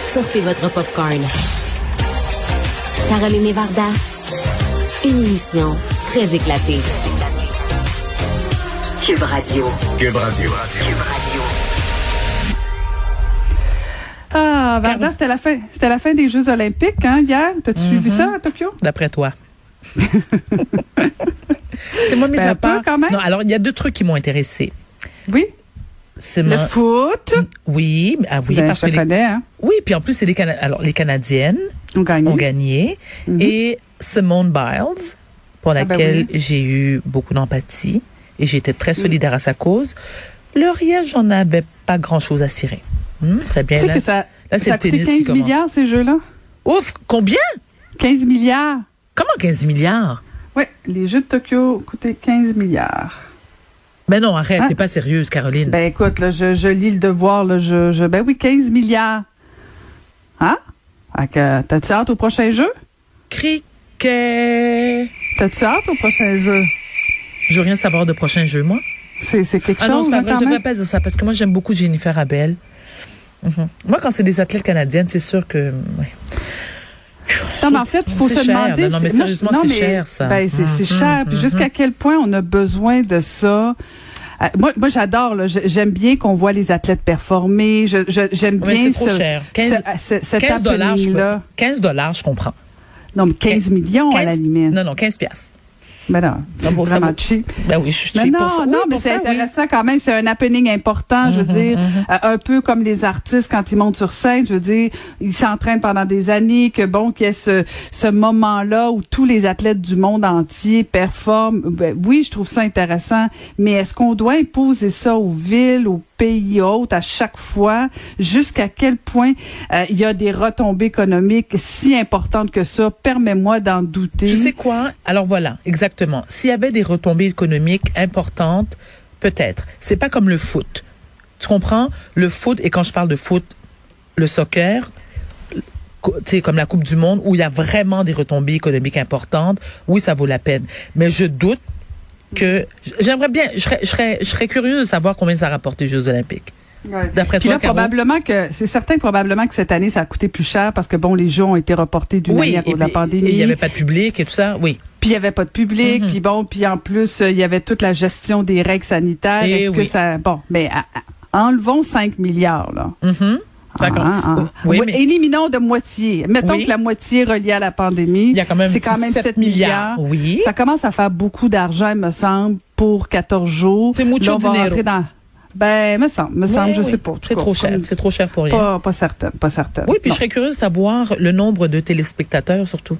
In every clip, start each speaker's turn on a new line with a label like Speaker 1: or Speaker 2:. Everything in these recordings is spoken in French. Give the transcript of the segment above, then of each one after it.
Speaker 1: Sortez votre popcorn. Caroline et Varda, une émission très éclatée. Cube Radio.
Speaker 2: Cube Radio.
Speaker 3: Ah, Varda, c'était la fin, c'était la fin des Jeux Olympiques, hein, hier. T'as-tu suivi ça à Tokyo?
Speaker 4: D'après toi. C'est moi, mis
Speaker 3: Ben,
Speaker 4: à part.
Speaker 3: quand même.
Speaker 4: Non, alors, il y a deux trucs qui m'ont intéressé.
Speaker 3: Oui?
Speaker 4: C'est
Speaker 3: Le
Speaker 4: ma-
Speaker 3: foot.
Speaker 4: Oui, ah oui,
Speaker 3: ben,
Speaker 4: parce que les...
Speaker 3: connais, hein.
Speaker 4: oui, puis en plus c'est les Cana- alors les Canadiennes
Speaker 3: On gagne.
Speaker 4: ont gagné et Simone Biles pour
Speaker 3: Ah ben
Speaker 4: laquelle
Speaker 3: oui.
Speaker 4: j'ai eu beaucoup d'empathie et j'étais très solidaire à sa cause. Le rien, j'en avais pas grand-chose à cirer. Hmm, très bien.
Speaker 3: Tu sais
Speaker 4: là,
Speaker 3: que ça,
Speaker 4: là,
Speaker 3: ça a coûté
Speaker 4: tennis qui
Speaker 3: 15
Speaker 4: commence.
Speaker 3: milliards, ces jeux-là?
Speaker 4: Ouf, combien?
Speaker 3: 15 milliards.
Speaker 4: Comment 15 milliards?
Speaker 3: Oui, les Jeux de Tokyo ont coûté 15 milliards.
Speaker 4: Ben non, arrête,
Speaker 3: Hein?
Speaker 4: t'es pas sérieuse, Caroline.
Speaker 3: Ben écoute, là, je, je lis le devoir, là, je, je, ben oui, 15 milliards. Hein? T'as-tu hâte au prochain jeu?
Speaker 4: Cricket.
Speaker 3: T'as-tu hâte au prochain jeu?
Speaker 4: Je veux rien savoir de prochain jeu, moi.
Speaker 3: C'est quelque
Speaker 4: Ah
Speaker 3: chose,
Speaker 4: non, c'est pas
Speaker 3: hein,
Speaker 4: je devrais pas dire ça parce que moi j'aime beaucoup Jennifer Abel. Mhm. Moi, quand c'est des athlètes canadiennes, c'est sûr que. ouais.
Speaker 3: Non, mais en fait, il faut se
Speaker 4: cher,
Speaker 3: demander.
Speaker 4: là. Non, mais
Speaker 3: je-
Speaker 4: sérieusement,
Speaker 3: non,
Speaker 4: c'est cher, ça.
Speaker 3: Ben, c'est
Speaker 4: Mhm,
Speaker 3: cher. Puis
Speaker 4: mhm.
Speaker 3: jusqu'à quel point on a besoin de ça? Euh, moi, moi j'adore. là. J'ai- J'aime bien qu'on voit les athlètes performer. Je- je- J'aime
Speaker 4: Mais
Speaker 3: bien
Speaker 4: trop
Speaker 3: ce-
Speaker 4: cher. 15
Speaker 3: ce- ce- cet
Speaker 4: 15 dollars, je
Speaker 3: happening-là.
Speaker 4: 15 dollars, je comprends.
Speaker 3: Non, mais 15 millions à la
Speaker 4: 15
Speaker 3: limite.
Speaker 4: Non, non, 15 piastres.
Speaker 3: Mais non, c'est
Speaker 4: bon,
Speaker 3: vraiment cheap.
Speaker 4: Ben oui, je suis cheap
Speaker 3: non,
Speaker 4: pour ça.
Speaker 3: non, mais c'est
Speaker 4: oui.
Speaker 3: intéressant quand même. C'est un happening important, je veux
Speaker 4: Mhm,
Speaker 3: dire. Euh, un peu comme les artistes quand ils montent sur scène, je veux dire, ils s'entraînent pendant des années, que bon, qu'il y ait ce, ce moment-là où tous les athlètes du monde entier performent. Ben, oui, je trouve ça intéressant, mais est-ce qu'on doit imposer ça aux villes, aux pays hôtes à chaque fois? Jusqu'à quel point euh, il y a des retombées économiques si importantes que ça? Permets-moi d'en douter.
Speaker 4: Tu sais quoi? Alors voilà, exactement. S'il y avait des retombées économiques importantes, peut-être. C'est pas comme le foot. Tu comprends? Le foot, et quand je parle de foot, le soccer, co- tu sais, comme la Coupe du Monde, où il y a vraiment des retombées économiques importantes, oui, ça vaut la peine. Mais je doute que, j'aimerais bien, je serais, je serais, je serais curieux de savoir combien ça rapporte les Jeux Olympiques.
Speaker 3: Ouais.
Speaker 4: D'après toi,
Speaker 3: là,
Speaker 4: Caro?
Speaker 3: probablement que c'est certain probablement que cette année ça a coûté plus cher parce que bon les jeux ont été reportés d'une
Speaker 4: Oui,
Speaker 3: année à cause de la pandémie.
Speaker 4: il n'y avait pas de public et tout ça, oui.
Speaker 3: Puis il y avait pas de public,
Speaker 4: Mhm.
Speaker 3: puis bon, puis en plus euh, il y avait toute la gestion des règles sanitaires.
Speaker 4: Eh
Speaker 3: Est-ce que ça bon, mais à- à- enlevons 5 milliards là.
Speaker 4: Mhm. D'accord.
Speaker 3: Ah, ah, ah.
Speaker 4: Oui,
Speaker 3: Oui,
Speaker 4: mais
Speaker 3: Éliminons de moitié. Mettons
Speaker 4: Oui.
Speaker 3: que la moitié reliée à la pandémie.
Speaker 4: il y a quand même,
Speaker 3: c'est quand même
Speaker 4: 7
Speaker 3: 7
Speaker 4: milliards.
Speaker 3: milliards.
Speaker 4: Oui.
Speaker 3: Ça commence à faire beaucoup d'argent, me semble, pour 14 jours.
Speaker 4: C'est mucho
Speaker 3: Là, on va
Speaker 4: dinero.
Speaker 3: dans ben, me semble, me semble, je sais pas.
Speaker 4: C'est trop cher.
Speaker 3: comme-
Speaker 4: C'est trop cher pour rien.
Speaker 3: Pas, pas certaine, pas certaine.
Speaker 4: Oui, puis
Speaker 3: Non.
Speaker 4: je serais curieuse de savoir le nombre de téléspectateurs surtout.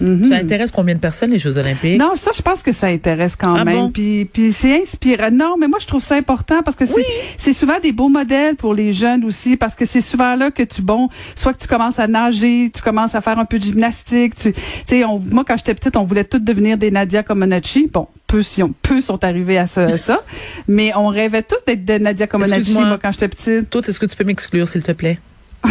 Speaker 3: Mhm.
Speaker 4: Ça intéresse combien de personnes les Jeux Olympiques?
Speaker 3: Non, ça, je pense que ça intéresse quand
Speaker 4: Ah
Speaker 3: même.
Speaker 4: bon?
Speaker 3: Puis, puis c'est inspirant. Non, mais moi, je trouve ça important parce que c'est,
Speaker 4: Oui.
Speaker 3: c'est souvent des beaux modèles pour les jeunes aussi, parce que c'est souvent là que tu, bon, soit que tu commences à nager, tu commences à faire un peu de gymnastique. Tu sais, moi, quand j'étais petite, on voulait toutes devenir des Nadia Comaneci. Bon, peu, si on, peu sont arrivés à ça, ça. mais on rêvait toutes d'être des Nadia Comaneci, moi, quand j'étais petite.
Speaker 4: Toi, est-ce que tu peux m'exclure, s'il te plaît?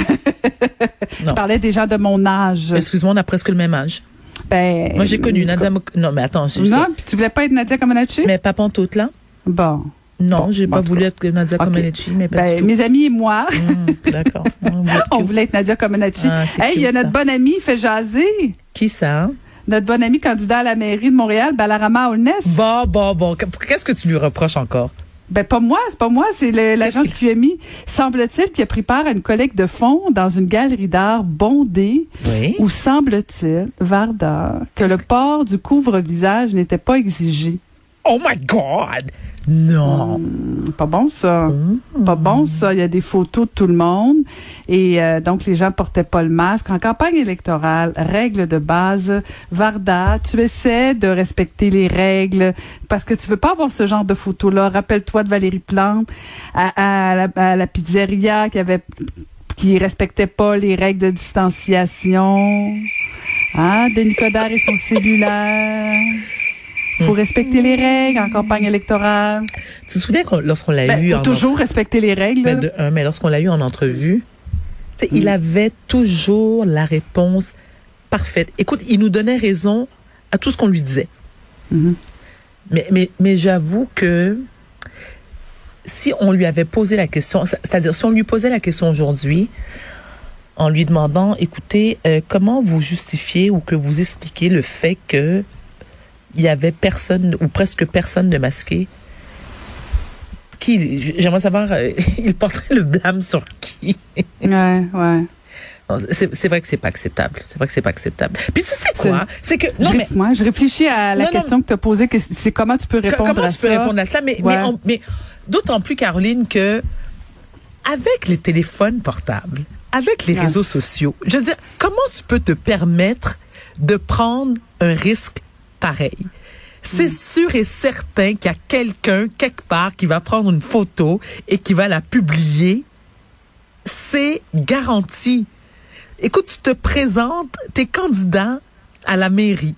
Speaker 3: Je parlais gens de mon âge.
Speaker 4: Excuse-moi, on a presque le même âge.
Speaker 3: Ben,
Speaker 4: Moi, j'ai connu
Speaker 3: tout
Speaker 4: Nadia... Non, mais attends, c'est
Speaker 3: Non, puis tu voulais pas être Nadia Comaneci?
Speaker 4: Mais pas pantoute, là?
Speaker 3: Bon.
Speaker 4: Non,
Speaker 3: Bon,
Speaker 4: j'ai
Speaker 3: bon,
Speaker 4: pas voulu être Nadia
Speaker 3: Ok.
Speaker 4: Comaneci, mais pas
Speaker 3: Ben,
Speaker 4: du tout.
Speaker 3: mes amis et moi,
Speaker 4: D'accord. Êtes
Speaker 3: on voulait être Nadia Comaneci.
Speaker 4: Ah,
Speaker 3: hey, il y a notre
Speaker 4: ça.
Speaker 3: bonne amie fait jaser.
Speaker 4: Qui ça?
Speaker 3: Notre bonne amie candidat à la mairie de Montréal, Balarama Holness.
Speaker 4: Bon, bon, bon. Qu'est-ce que tu lui reproches encore?
Speaker 3: Ben pas moi, c'est pas moi, c'est l'agence QMI. Semble-t-il qu'il a pris part à une collecte de fonds dans une galerie d'art bondée
Speaker 4: Oui.
Speaker 3: où semble-t-il, Varda, que le port du couvre-visage n'était pas exigé.
Speaker 4: Oh my God! Non.
Speaker 3: Pas bon ça.
Speaker 4: Mmh.
Speaker 3: Pas bon ça. Il y a des photos de tout le monde et euh, donc les gens portaient pas le masque. En campagne électorale, règle de base, Varda, tu essaies de respecter les règles parce que tu veux pas avoir ce genre de photos là. Rappelle-toi de Valérie Plante à, à la, à la pizzeria qui avait qui respectait pas les règles de distanciation. Ah, Denis Coderre et son cellulaire. Faut respecter les règles en campagne électorale.
Speaker 4: Tu te souviens qu'on- lorsqu'on l'a
Speaker 3: Ben,
Speaker 4: eu
Speaker 3: faut
Speaker 4: en
Speaker 3: toujours respecter les règles.
Speaker 4: Mais,
Speaker 3: là.
Speaker 4: de un, mais lorsqu'on l'a eu en entrevue, il
Speaker 3: Mm.
Speaker 4: avait toujours la réponse parfaite. Écoute, il nous donnait raison à tout ce qu'on lui disait.
Speaker 3: Mhm.
Speaker 4: Mais, mais, mais j'avoue que si on lui avait posé la question, c'est- c'est-à-dire si on lui posait la question aujourd'hui, en lui demandant, écoutez, euh, comment vous justifiez ou que vous expliquez le fait que il y avait personne ou presque personne de masqué qui, j'aimerais savoir, euh, il porterait le blâme sur qui?
Speaker 3: Ouais, ouais.
Speaker 4: C'est vrai que c'est pas acceptable. C'est vrai que c'est pas acceptable. Puis tu sais quoi? C'est que
Speaker 3: je,
Speaker 4: non mais
Speaker 3: moi, je réfléchis à la
Speaker 4: Non, non.
Speaker 3: question que tu as posée, que c'est comment tu peux répondre
Speaker 4: Comment
Speaker 3: à
Speaker 4: tu peux
Speaker 3: ça?
Speaker 4: répondre à cela? Mais,
Speaker 3: Ouais.
Speaker 4: mais, on- mais d'autant plus, Caroline, que avec les téléphones portables, avec les
Speaker 3: Ouais.
Speaker 4: réseaux sociaux, je veux dire, comment tu peux te permettre de prendre un risque pareil? C'est
Speaker 3: Mm.
Speaker 4: sûr et certain qu'il y a quelqu'un, quelque part, qui va prendre une photo et qui va la publier. C'est garanti. Écoute, tu te présentes, t'es candidat à la mairie.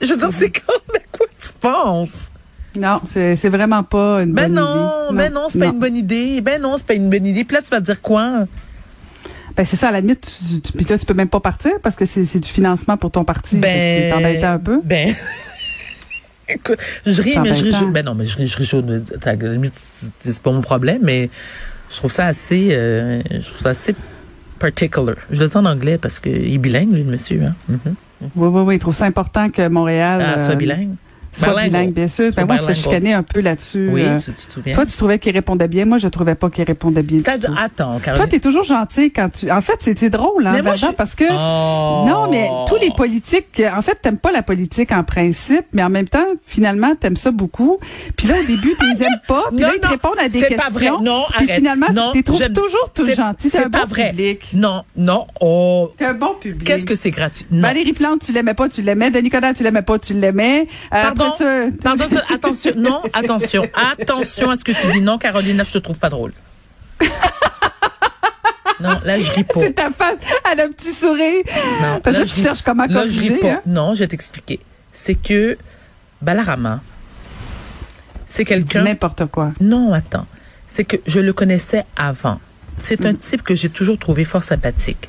Speaker 4: Je veux dire,
Speaker 3: Mm-hmm.
Speaker 4: c'est comme à quoi tu penses?
Speaker 3: Non, c'est vraiment pas une
Speaker 4: Ben
Speaker 3: bonne
Speaker 4: non,
Speaker 3: idée.
Speaker 4: ben non, c'est pas une bonne idée. Ben non, c'est pas une bonne idée. Puis là, tu vas te dire quoi?
Speaker 3: Ben c'est ça, à la limite, tu, tu, puis là, tu peux même pas partir parce que c'est du financement pour ton parti.
Speaker 4: Ben.
Speaker 3: Un peu.
Speaker 4: Ben. Écoute, je ris, mais je ris. Ben non, mais je ris, je ris chaud. de- à la limite, c'est pas mon problème, mais je trouve ça assez, euh, je trouve ça assez particular. Je le dis en anglais parce qu'il est bilingue, lui, le monsieur, hein. Mhm.
Speaker 3: Oui, oui, oui. Il trouve ça important que Montréal
Speaker 4: Ah,
Speaker 3: euh,
Speaker 4: soit bilingue.
Speaker 3: Soit bilingue, bien sûr. Ben moi,
Speaker 4: bilingual.
Speaker 3: chicanais un peu là-dessus.
Speaker 4: Oui,
Speaker 3: euh.
Speaker 4: tu, tu te souviens.
Speaker 3: Toi, tu trouvais qu'il répondait bien. Moi, je trouvais pas qu'il répondait bien.
Speaker 4: C'est-à-dire, attends,
Speaker 3: Toi, t'es toujours gentil quand tu. En fait, c'est c'est drôle, hein,
Speaker 4: Mais moi,
Speaker 3: Varda,
Speaker 4: je-
Speaker 3: parce que.
Speaker 4: Oh.
Speaker 3: Non, mais tous les politiques, en fait, t'aimes pas la politique en principe, mais en même temps, finalement, t'aimes ça beaucoup. Puis là, au début, tu les aimes pas, puis
Speaker 4: Non,
Speaker 3: là, ils te répondent à des
Speaker 4: c'est
Speaker 3: questions.
Speaker 4: pas vrai. Non,
Speaker 3: puis
Speaker 4: arrête.
Speaker 3: finalement, tu trouves toujours tout gentil. C'est un
Speaker 4: pas
Speaker 3: bon
Speaker 4: vrai.
Speaker 3: public.
Speaker 4: Non, non, oh.
Speaker 3: C'est un bon public.
Speaker 4: Qu'est-ce que c'est gratuit?
Speaker 3: Valérie Plante, tu l'aimais pas, tu l'aimais. Denis Coderre, tu l'aimais pas, tu l'aimais. Euh,
Speaker 4: Pardon, pardon, attention, non, attention, attention à ce que tu dis. Non, Caroline, là, je te trouve pas drôle. Non, là, je ris pas.
Speaker 3: c'est ta face, elle a un petit sourire.
Speaker 4: Non,
Speaker 3: Parce
Speaker 4: là,
Speaker 3: que
Speaker 4: je
Speaker 3: tu cherches comment
Speaker 4: là, je
Speaker 3: corriger. hein.
Speaker 4: Non, je vais t'expliquer. C'est que Balarama, c'est quelqu'un.
Speaker 3: n'importe quoi.
Speaker 4: Non, attends. C'est que je le connaissais avant. C'est
Speaker 3: Mm.
Speaker 4: un type que j'ai toujours trouvé fort sympathique.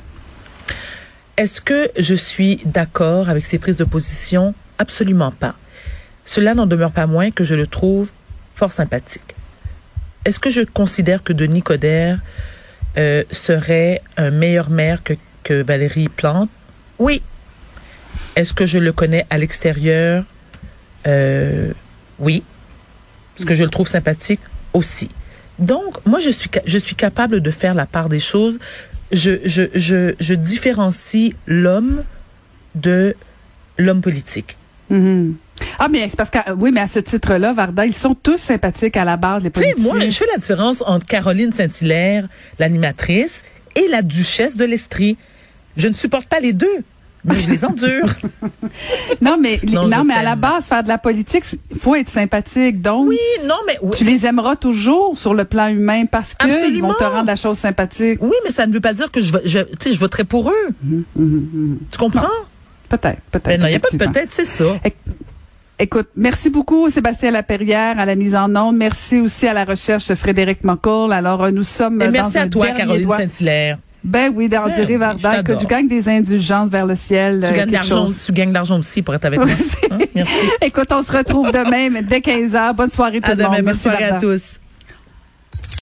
Speaker 4: Est-ce que je suis d'accord avec ses prises de position? Absolument pas. Cela n'en demeure pas moins que je le trouve fort sympathique. Est-ce que je considère que Denis Coderre euh, serait un meilleur maire que, que Valérie Plante? Oui. Est-ce que je le connais à l'extérieur? Euh, oui. Est-ce que je le trouve sympathique? Aussi. Donc, moi, je suis, je suis capable de faire la part des choses. Je, je, je, je différencie l'homme de l'homme politique.
Speaker 3: Mhm. Ah, mais c'est parce que, euh, oui, mais à ce titre-là, Varda, ils sont tous sympathiques à la base, les
Speaker 4: Tu sais, moi, je fais la différence entre Caroline Saint-Hilaire, l'animatrice, et la duchesse de l'Estrie. Je ne supporte pas les deux, mais je les endure.
Speaker 3: Non, mais,
Speaker 4: Non,
Speaker 3: mais à la base, faire de la politique, il faut être sympathique. Donc,
Speaker 4: oui, non, mais oui.
Speaker 3: tu les aimeras toujours sur le plan humain parce que ils
Speaker 4: Absolument.
Speaker 3: vont te rendre la chose sympathique.
Speaker 4: Oui, mais ça ne veut pas dire que je, je, je voterai pour eux. Tu comprends?
Speaker 3: Peut-être, peut-être.
Speaker 4: Ben non, il n'y a pas peut-être, c'est ça.
Speaker 3: Écoute, merci beaucoup Sébastien Laperrière à la mise en onde. Merci aussi à la recherche Frédéric McCall. Alors, euh, nous sommes
Speaker 4: Et
Speaker 3: dans
Speaker 4: merci
Speaker 3: un
Speaker 4: à toi, Caroline. Saint-Hilaire.
Speaker 3: Ben oui, d'Enduré
Speaker 4: oui,
Speaker 3: Varda, que tu gagnes des indulgences vers le ciel.
Speaker 4: Tu
Speaker 3: euh,
Speaker 4: gagnes l'argent, tu gagnes l'argent aussi pour être avec.
Speaker 3: Merci.
Speaker 4: Hein? Merci.
Speaker 3: Écoute, on se retrouve demain mais dès 15h. Bonne soirée tout
Speaker 4: À
Speaker 3: le monde.
Speaker 4: demain, bonne
Speaker 3: Merci,
Speaker 4: soirée à tous.